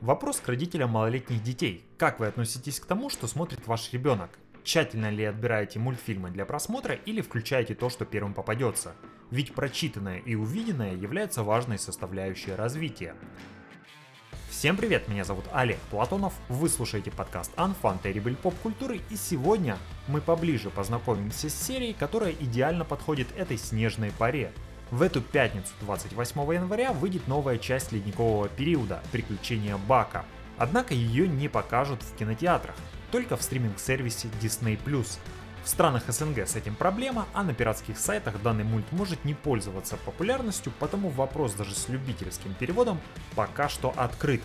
Вопрос к родителям малолетних детей. Как вы относитесь к тому, что смотрит ваш ребенок? Тщательно ли отбираете мультфильмы для просмотра или включаете то, что первым попадется? Ведь прочитанное и увиденное является важной составляющей развития. Всем привет, меня зовут Олег Платонов, вы слушаете подкаст Unfun Terrible Pop культуры и сегодня мы поближе познакомимся с серией, которая идеально подходит этой снежной паре. В эту пятницу, 28 января, выйдет новая часть ледникового периода «Приключения Бака». Однако ее не покажут в кинотеатрах, только в стриминг-сервисе Disney+. В странах СНГ с этим проблема, а на пиратских сайтах данный мульт может не пользоваться популярностью, потому вопрос даже с любительским переводом пока что открыт.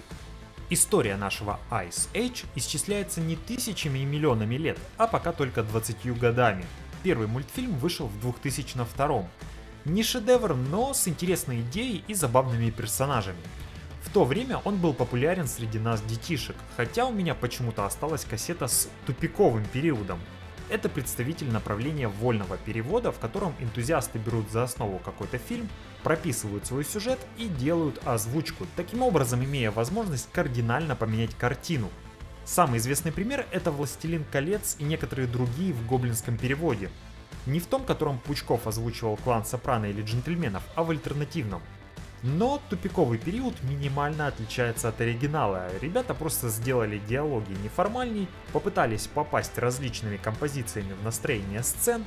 История нашего Ice Age исчисляется не тысячами и миллионами лет, а пока только 20 годами. Первый мультфильм вышел в 2002 не шедевр, но с интересной идеей и забавными персонажами. В то время он был популярен среди нас детишек, хотя у меня почему-то осталась кассета с тупиковым периодом. Это представитель направления вольного перевода, в котором энтузиасты берут за основу какой-то фильм, прописывают свой сюжет и делают озвучку, таким образом имея возможность кардинально поменять картину. Самый известный пример это «Властелин колец» и некоторые другие в гоблинском переводе. Не в том, котором Пучков озвучивал клан Сопрано или Джентльменов, а в альтернативном. Но тупиковый период минимально отличается от оригинала. Ребята просто сделали диалоги неформальней, попытались попасть различными композициями в настроение сцен.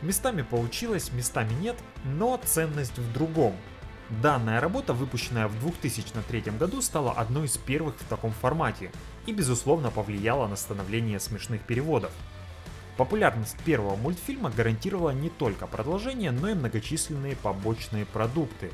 Местами получилось, местами нет, но ценность в другом. Данная работа, выпущенная в 2003 году, стала одной из первых в таком формате и безусловно повлияла на становление смешных переводов. Популярность первого мультфильма гарантировала не только продолжение, но и многочисленные побочные продукты.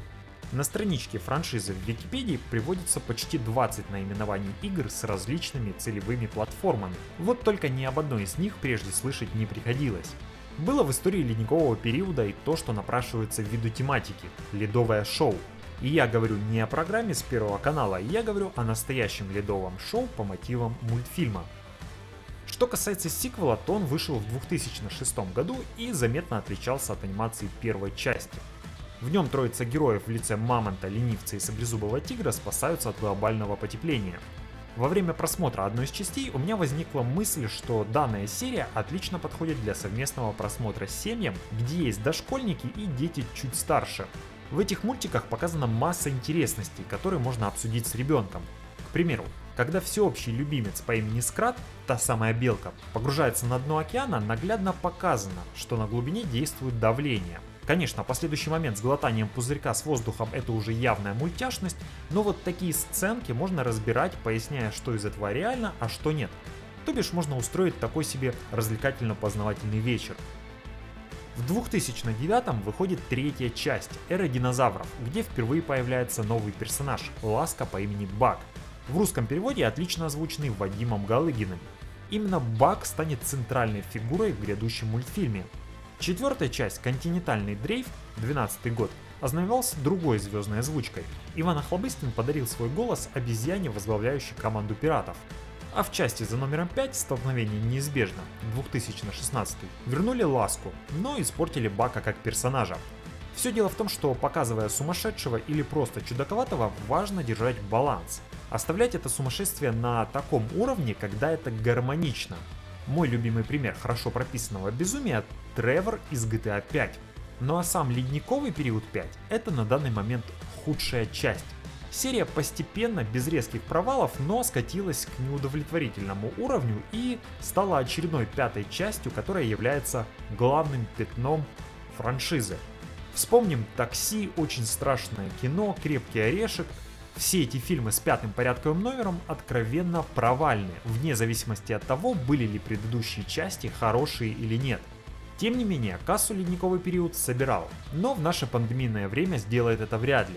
На страничке франшизы в Википедии приводится почти 20 наименований игр с различными целевыми платформами. Вот только ни об одной из них прежде слышать не приходилось. Было в истории ледникового периода и то, что напрашивается в виду тематики – ледовое шоу. И я говорю не о программе с Первого канала, я говорю о настоящем ледовом шоу по мотивам мультфильма – что касается сиквела, то он вышел в 2006 году и заметно отличался от анимации первой части. В нем троица героев в лице Мамонта, Ленивца и Саблезубого Тигра спасаются от глобального потепления. Во время просмотра одной из частей у меня возникла мысль, что данная серия отлично подходит для совместного просмотра с семьям, где есть дошкольники и дети чуть старше. В этих мультиках показана масса интересностей, которые можно обсудить с ребенком. К примеру, когда всеобщий любимец по имени Скрат, та самая белка, погружается на дно океана, наглядно показано, что на глубине действует давление. Конечно, последующий момент с глотанием пузырька с воздухом это уже явная мультяшность, но вот такие сценки можно разбирать, поясняя, что из этого реально, а что нет. То бишь можно устроить такой себе развлекательно-познавательный вечер. В 2009 выходит третья часть «Эра динозавров», где впервые появляется новый персонаж – Ласка по имени Бак – в русском переводе отлично озвученный Вадимом Галыгиным. Именно Бак станет центральной фигурой в грядущем мультфильме. Четвертая часть «Континентальный дрейф» 12 год ознаменовался другой звездной озвучкой. Иван Охлобыстин подарил свой голос обезьяне, возглавляющей команду пиратов. А в части за номером 5 «Столкновение неизбежно» 2016 вернули Ласку, но испортили Бака как персонажа. Все дело в том, что показывая сумасшедшего или просто чудаковатого, важно держать баланс – Оставлять это сумасшествие на таком уровне, когда это гармонично. Мой любимый пример хорошо прописанного безумия – Тревор из GTA 5. Ну а сам ледниковый период 5 – это на данный момент худшая часть. Серия постепенно, без резких провалов, но скатилась к неудовлетворительному уровню и стала очередной пятой частью, которая является главным пятном франшизы. Вспомним «Такси», «Очень страшное кино», «Крепкий орешек», все эти фильмы с пятым порядковым номером откровенно провальны, вне зависимости от того, были ли предыдущие части хорошие или нет. Тем не менее, кассу ледниковый период собирал, но в наше пандемийное время сделает это вряд ли.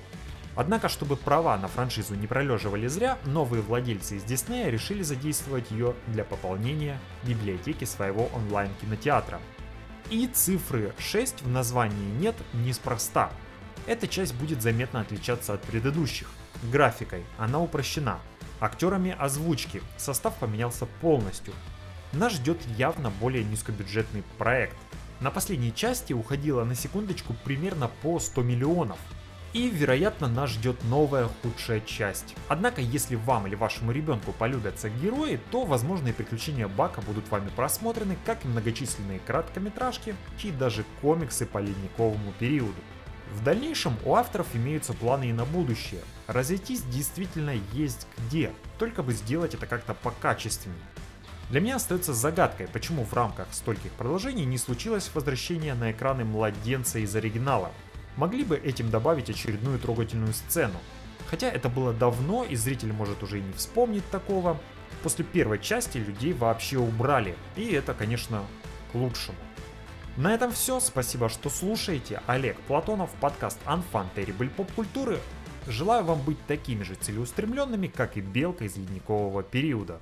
Однако, чтобы права на франшизу не пролеживали зря, новые владельцы из Диснея решили задействовать ее для пополнения библиотеки своего онлайн-кинотеатра. И цифры 6 в названии нет неспроста. Эта часть будет заметно отличаться от предыдущих. Графикой она упрощена. Актерами озвучки состав поменялся полностью. Нас ждет явно более низкобюджетный проект. На последней части уходило на секундочку примерно по 100 миллионов. И, вероятно, нас ждет новая худшая часть. Однако, если вам или вашему ребенку полюбятся герои, то возможные приключения Бака будут вами просмотрены, как и многочисленные короткометражки, и даже комиксы по ледниковому периоду. В дальнейшем у авторов имеются планы и на будущее. Разойтись действительно есть где, только бы сделать это как-то покачественнее. Для меня остается загадкой, почему в рамках стольких продолжений не случилось возвращение на экраны младенца из оригинала. Могли бы этим добавить очередную трогательную сцену. Хотя это было давно, и зритель может уже и не вспомнить такого. После первой части людей вообще убрали, и это, конечно, к лучшему. На этом все. Спасибо, что слушаете. Олег Платонов, подкаст Unfun Terrible Pop Культуры. Желаю вам быть такими же целеустремленными, как и Белка из ледникового периода.